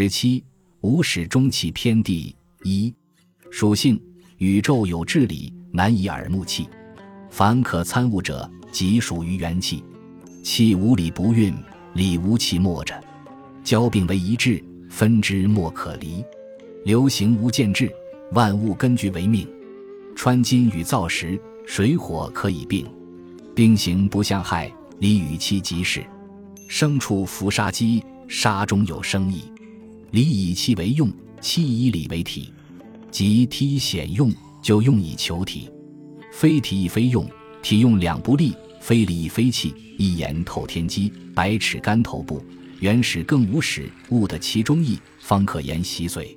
十七，无始终气偏地一，属性：宇宙有治理，难以耳目气。凡可参悟者，即属于元气。气无理不运，理无气莫着。交并为一致，分之莫可离。流行无间制，万物根据为命。穿金与造石，水火可以并。兵行不相害，理与气即是。牲畜伏杀机，杀中有生意。理以气为用，气以理为体。即体显用，就用以求体。非体亦非用，体用两不利。非理非气，一言透天机，百尺竿头部。原始更无始，悟得其中意，方可言习髓。